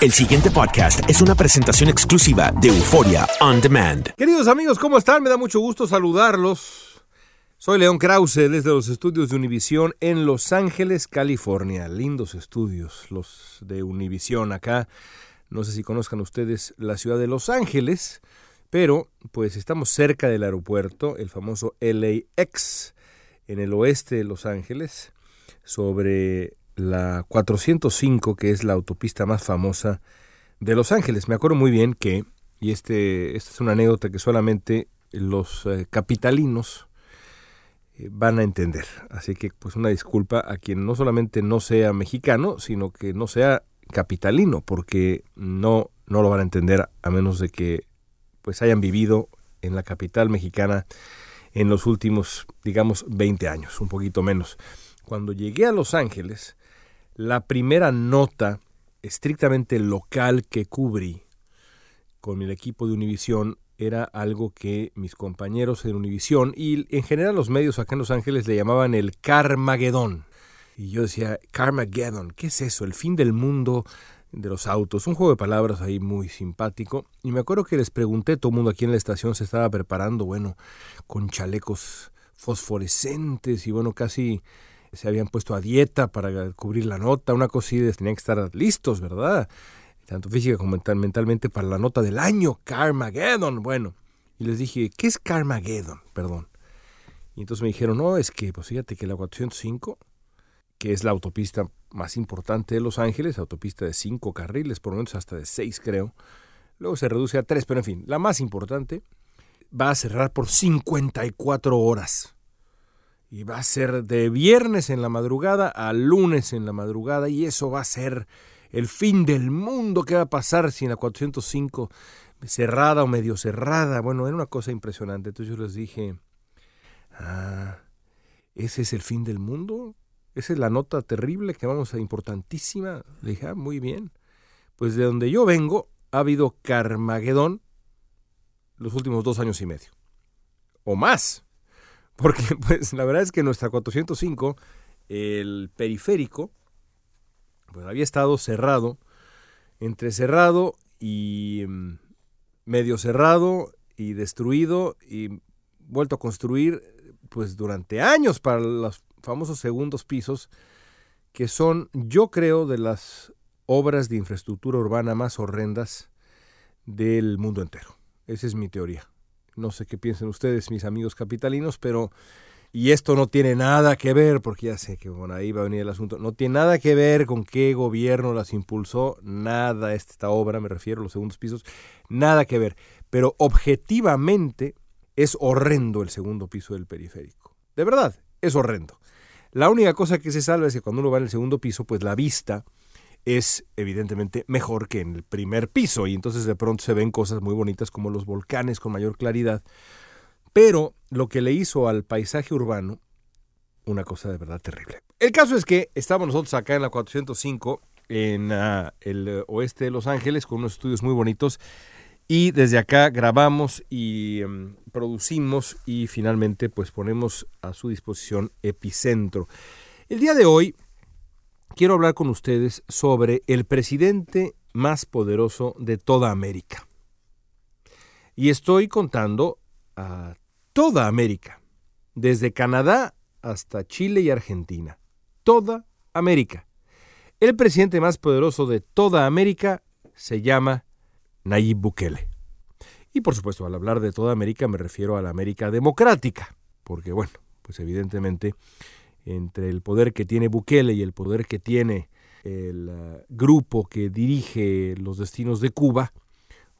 El siguiente podcast es una presentación exclusiva de Euforia On Demand. Queridos amigos, ¿cómo están? Me da mucho gusto saludarlos. Soy León Krause desde los estudios de Univisión en Los Ángeles, California. Lindos estudios los de Univisión acá. No sé si conozcan ustedes la ciudad de Los Ángeles, pero pues estamos cerca del aeropuerto, el famoso LAX, en el oeste de Los Ángeles, sobre la 405, que es la autopista más famosa de Los Ángeles. Me acuerdo muy bien que, y este, esta es una anécdota que solamente los eh, capitalinos eh, van a entender. Así que pues una disculpa a quien no solamente no sea mexicano, sino que no sea capitalino, porque no, no lo van a entender a menos de que pues hayan vivido en la capital mexicana en los últimos, digamos, 20 años, un poquito menos. Cuando llegué a Los Ángeles, la primera nota estrictamente local que cubrí con el equipo de Univisión era algo que mis compañeros en Univisión y en general los medios acá en Los Ángeles le llamaban el Carmageddon. Y yo decía, Carmageddon, ¿qué es eso? El fin del mundo de los autos. Un juego de palabras ahí muy simpático. Y me acuerdo que les pregunté, todo el mundo aquí en la estación se estaba preparando, bueno, con chalecos fosforescentes y bueno, casi se habían puesto a dieta para cubrir la nota, una cosa así, tenían que estar listos, ¿verdad? Tanto física como mental, mentalmente para la nota del año, Carmageddon. Bueno, y les dije, ¿qué es Carmageddon? Perdón. Y entonces me dijeron, no, es que, pues fíjate que la 405, que es la autopista más importante de Los Ángeles, autopista de cinco carriles, por lo menos hasta de seis creo, luego se reduce a tres, pero en fin, la más importante, va a cerrar por 54 horas. Y va a ser de viernes en la madrugada a lunes en la madrugada. Y eso va a ser el fin del mundo. ¿Qué va a pasar si en la 405 cerrada o medio cerrada? Bueno, era una cosa impresionante. Entonces yo les dije, ah, ¿ese es el fin del mundo? ¿Esa es la nota terrible que vamos a importantísima? Le dije, ah, muy bien. Pues de donde yo vengo ha habido Carmagedón los últimos dos años y medio. O más. Porque pues la verdad es que nuestra 405, el periférico, pues había estado cerrado, entre cerrado y mm, medio cerrado y destruido y vuelto a construir pues durante años para los famosos segundos pisos que son yo creo de las obras de infraestructura urbana más horrendas del mundo entero. Esa es mi teoría. No sé qué piensen ustedes, mis amigos capitalinos, pero... Y esto no tiene nada que ver, porque ya sé que bueno, ahí va a venir el asunto, no tiene nada que ver con qué gobierno las impulsó, nada, esta obra, me refiero a los segundos pisos, nada que ver. Pero objetivamente es horrendo el segundo piso del periférico. De verdad, es horrendo. La única cosa que se salva es que cuando uno va en el segundo piso, pues la vista es evidentemente mejor que en el primer piso y entonces de pronto se ven cosas muy bonitas como los volcanes con mayor claridad. Pero lo que le hizo al paisaje urbano, una cosa de verdad terrible. El caso es que estamos nosotros acá en la 405, en uh, el oeste de Los Ángeles, con unos estudios muy bonitos. Y desde acá grabamos y um, producimos y finalmente pues ponemos a su disposición Epicentro. El día de hoy quiero hablar con ustedes sobre el presidente más poderoso de toda América. Y estoy contando a toda América, desde Canadá hasta Chile y Argentina. Toda América. El presidente más poderoso de toda América se llama Nayib Bukele. Y por supuesto, al hablar de toda América me refiero a la América democrática, porque bueno, pues evidentemente entre el poder que tiene Bukele y el poder que tiene el uh, grupo que dirige los destinos de Cuba,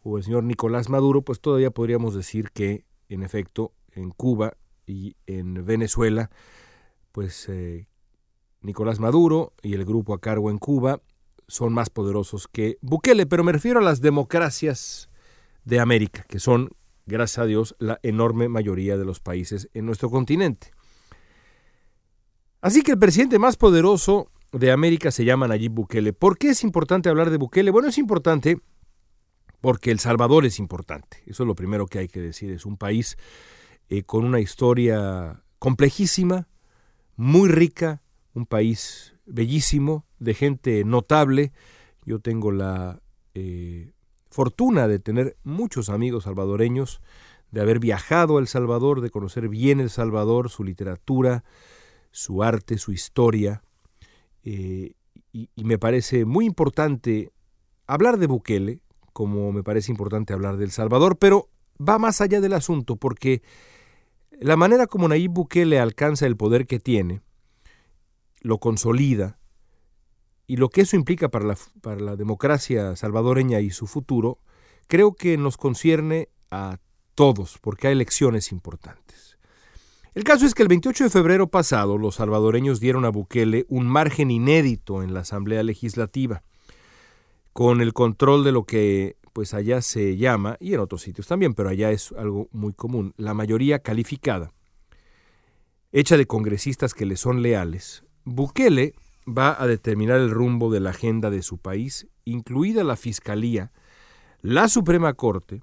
o el señor Nicolás Maduro, pues todavía podríamos decir que, en efecto, en Cuba y en Venezuela, pues eh, Nicolás Maduro y el grupo a cargo en Cuba son más poderosos que Bukele, pero me refiero a las democracias de América, que son, gracias a Dios, la enorme mayoría de los países en nuestro continente. Así que el presidente más poderoso de América se llama Nayib Bukele. ¿Por qué es importante hablar de Bukele? Bueno, es importante porque El Salvador es importante. Eso es lo primero que hay que decir. Es un país eh, con una historia complejísima, muy rica, un país bellísimo, de gente notable. Yo tengo la eh, fortuna de tener muchos amigos salvadoreños, de haber viajado a El Salvador, de conocer bien El Salvador, su literatura, su arte, su historia. Eh, y, me parece muy importante hablar de Bukele, como me parece importante hablar de Salvador, pero va más allá del asunto, porque la manera como Nayib Bukele alcanza el poder que tiene, lo consolida, y lo que eso implica para la, para la democracia salvadoreña y su futuro, creo que nos concierne a todos, porque hay elecciones importantes. El caso es que el 28 de febrero pasado los salvadoreños dieron a Bukele un margen inédito en la Asamblea Legislativa, con el control de lo que pues allá se llama, y en otros sitios también, pero allá es algo muy común, la mayoría calificada, hecha de congresistas que le son leales, Bukele va a determinar el rumbo de la agenda de su país, incluida la Fiscalía, la Suprema Corte,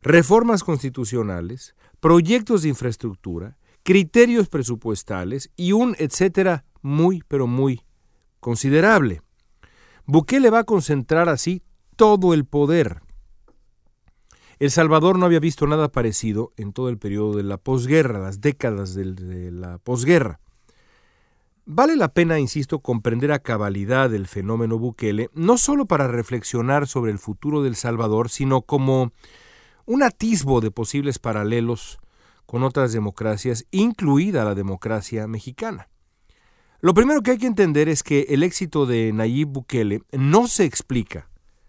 reformas constitucionales, proyectos de infraestructura, criterios presupuestales y un etcétera muy, pero muy considerable. Bukele va a concentrar así todo el poder. El Salvador no había visto nada parecido en todo el periodo de la posguerra, las décadas de la posguerra. Vale la pena, insisto, comprender a cabalidad el fenómeno Bukele, no solo para reflexionar sobre el futuro del Salvador, sino como un atisbo de posibles paralelos con otras democracias, incluida la democracia mexicana. Lo primero que hay que entender es que el éxito de Nayib Bukele no se explica,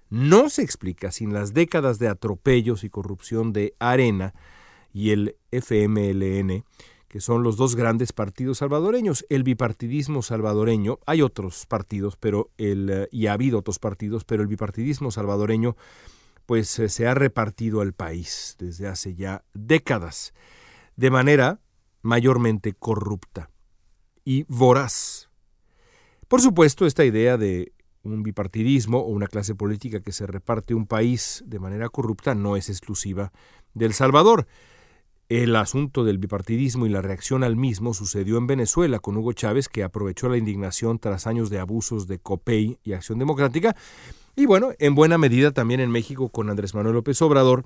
no se explica sin las décadas de atropellos y corrupción de Arena y el FMLN, que son los dos grandes partidos salvadoreños. El bipartidismo salvadoreño, hay otros partidos, pero el, y ha habido otros partidos, pero el bipartidismo salvadoreño pues eh, se ha repartido al país desde hace ya décadas, de manera mayormente corrupta y voraz. Por supuesto, esta idea de un bipartidismo o una clase política que se reparte un país de manera corrupta no es exclusiva del Salvador. El asunto del bipartidismo y la reacción al mismo sucedió en Venezuela con Hugo Chávez, que aprovechó la indignación tras años de abusos de COPEI y Acción Democrática, y bueno, en buena medida también en México con Andrés Manuel López Obrador,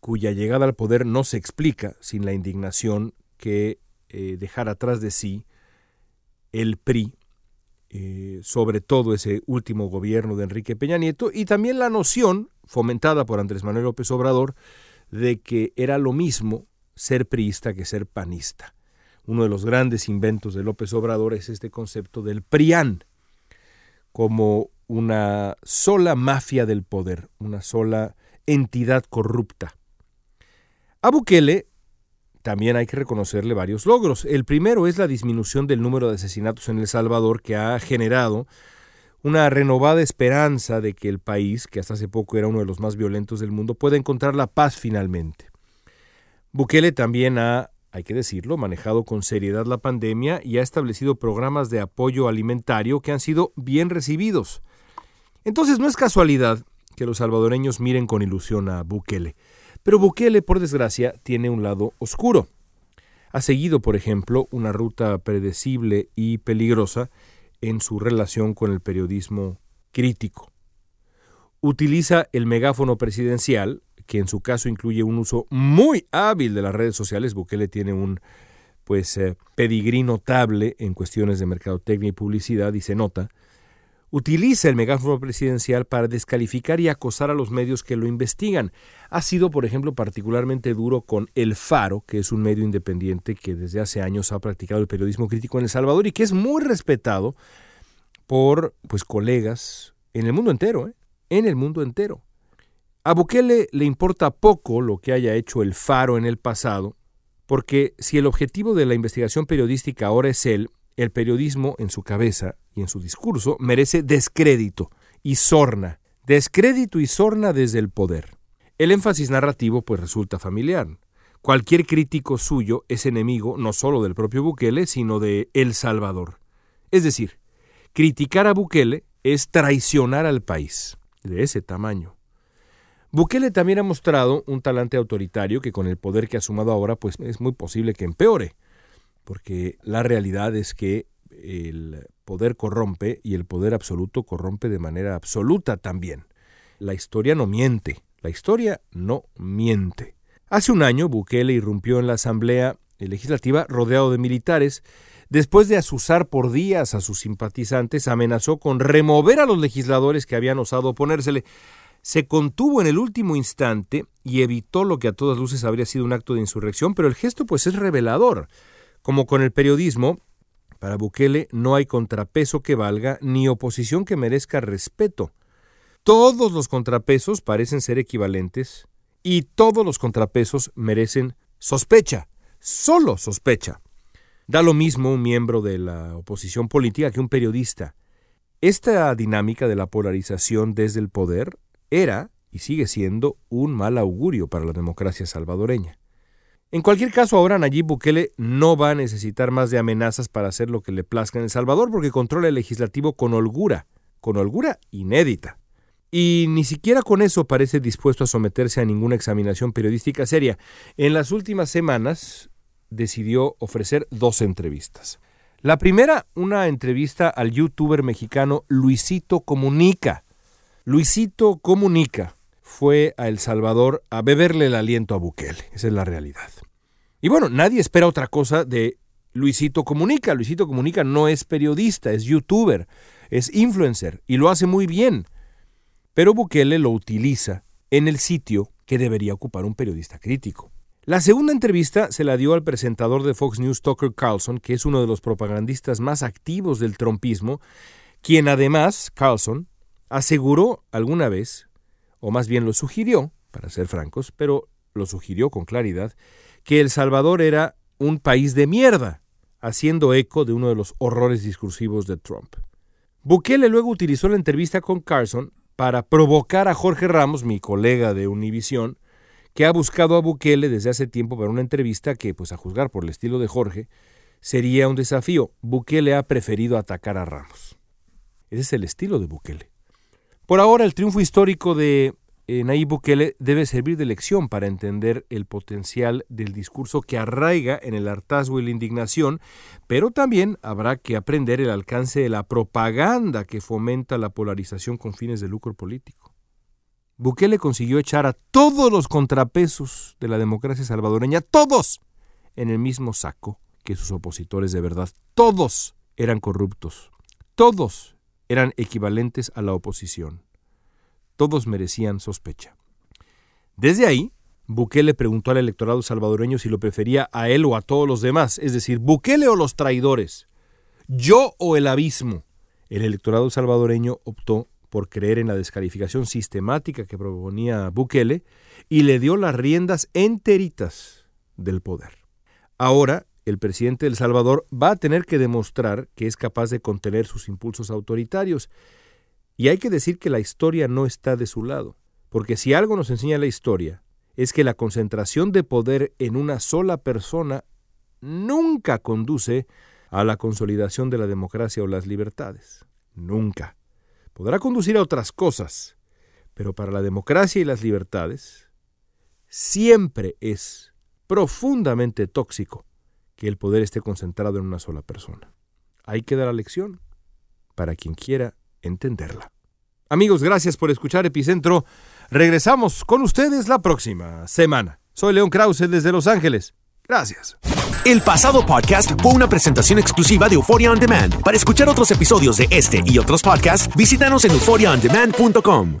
cuya llegada al poder no se explica sin la indignación que eh, dejar atrás de sí el PRI, eh, sobre todo ese último gobierno de Enrique Peña Nieto, y también la noción, fomentada por Andrés Manuel López Obrador, de que era lo mismo ser priista que ser panista. Uno de los grandes inventos de López Obrador es este concepto del PRIAN, como una sola mafia del poder, una sola entidad corrupta. A Bukele también hay que reconocerle varios logros. El primero es la disminución del número de asesinatos en El Salvador que ha generado una renovada esperanza de que el país, que hasta hace poco era uno de los más violentos del mundo, pueda encontrar la paz finalmente. Bukele también ha, hay que decirlo, manejado con seriedad la pandemia y ha establecido programas de apoyo alimentario que han sido bien recibidos. Entonces no es casualidad que los salvadoreños miren con ilusión a Bukele. Pero Bukele, por desgracia, tiene un lado oscuro. Ha seguido, por ejemplo, una ruta predecible y peligrosa en su relación con el periodismo crítico. Utiliza el megáfono presidencial, que en su caso incluye un uso muy hábil de las redes sociales. Bukele tiene un pues eh, pedigrí notable en cuestiones de mercadotecnia y publicidad y se nota. Utiliza el megáfono presidencial para descalificar y acosar a los medios que lo investigan. Ha sido, por ejemplo, particularmente duro con El Faro, que es un medio independiente que desde hace años ha practicado el periodismo crítico en El Salvador y que es muy respetado por pues colegas en el mundo entero, ¿eh? en el mundo entero. A Bukele le importa poco lo que haya hecho El Faro en el pasado, porque si el objetivo de la investigación periodística ahora es él, el periodismo en su cabeza y en su discurso merece descrédito y sorna, descrédito y sorna desde el poder. El énfasis narrativo pues resulta familiar. Cualquier crítico suyo es enemigo no solo del propio Bukele, sino de El Salvador. Es decir, criticar a Bukele es traicionar al país, de ese tamaño. Bukele también ha mostrado un talante autoritario que con el poder que ha sumado ahora pues es muy posible que empeore, porque la realidad es que el poder corrompe y el poder absoluto corrompe de manera absoluta también. La historia no miente, la historia no miente. Hace un año Bukele irrumpió en la Asamblea Legislativa rodeado de militares. Después de asusar por días a sus simpatizantes, amenazó con remover a los legisladores que habían osado oponérsele. Se contuvo en el último instante y evitó lo que a todas luces habría sido un acto de insurrección, pero el gesto pues es revelador. Como con el periodismo, para Bukele no hay contrapeso que valga ni oposición que merezca respeto. Todos los contrapesos parecen ser equivalentes y todos los contrapesos merecen sospecha, solo sospecha. Da lo mismo un miembro de la oposición política que un periodista. Esta dinámica de la polarización desde el poder era y sigue siendo un mal augurio para la democracia salvadoreña. En cualquier caso, ahora Nayib Bukele no va a necesitar más de amenazas para hacer lo que le plazca en El Salvador porque controla el legislativo con holgura, con holgura inédita. Y ni siquiera con eso parece dispuesto a someterse a ninguna examinación periodística seria. En las últimas semanas decidió ofrecer dos entrevistas. La primera, una entrevista al youtuber mexicano Luisito Comunica. Luisito Comunica fue a El Salvador a beberle el aliento a Bukele. Esa es la realidad. Y bueno, nadie espera otra cosa de Luisito Comunica. Luisito Comunica no es periodista, es youtuber, es influencer y lo hace muy bien. Pero Bukele lo utiliza en el sitio que debería ocupar un periodista crítico. La segunda entrevista se la dio al presentador de Fox News, Tucker Carlson, que es uno de los propagandistas más activos del trompismo, quien además, Carlson, aseguró alguna vez, o más bien lo sugirió, para ser francos, pero lo sugirió con claridad, que El Salvador era un país de mierda, haciendo eco de uno de los horrores discursivos de Trump. Bukele luego utilizó la entrevista con Carlson para provocar a Jorge Ramos, mi colega de Univisión, que ha buscado a Bukele desde hace tiempo para una entrevista que, pues a juzgar por el estilo de Jorge, sería un desafío. Bukele ha preferido atacar a Ramos. Ese es el estilo de Bukele. Por ahora, el triunfo histórico de eh, Nayib Bukele debe servir de lección para entender el potencial del discurso que arraiga en el hartazgo y la indignación, pero también habrá que aprender el alcance de la propaganda que fomenta la polarización con fines de lucro político. Bukele consiguió echar a todos los contrapesos de la democracia salvadoreña, todos, en el mismo saco que sus opositores de verdad. Todos eran corruptos, todos eran equivalentes a la oposición todos merecían sospecha. Desde ahí, Bukele preguntó al electorado salvadoreño si lo prefería a él o a todos los demás, es decir, Bukele o los traidores, yo o el abismo. El electorado salvadoreño optó por creer en la descalificación sistemática que proponía Bukele y le dio las riendas enteritas del poder. Ahora, el presidente del Salvador va a tener que demostrar que es capaz de contener sus impulsos autoritarios y hay que decir que la historia no está de su lado, porque si algo nos enseña la historia, es que la concentración de poder en una sola persona nunca conduce a la consolidación de la democracia o las libertades. Nunca. Podrá conducir a otras cosas, pero para la democracia y las libertades siempre es profundamente tóxico que el poder esté concentrado en una sola persona. Hay que dar la lección para quien quiera entenderla. Amigos, gracias por escuchar Epicentro. Regresamos con ustedes la próxima semana. Soy León Krause desde Los Ángeles. Gracias. El pasado podcast fue una presentación exclusiva de Euphoria On Demand. Para escuchar otros episodios de este y otros podcasts, visítanos en euphoriaondemand.com.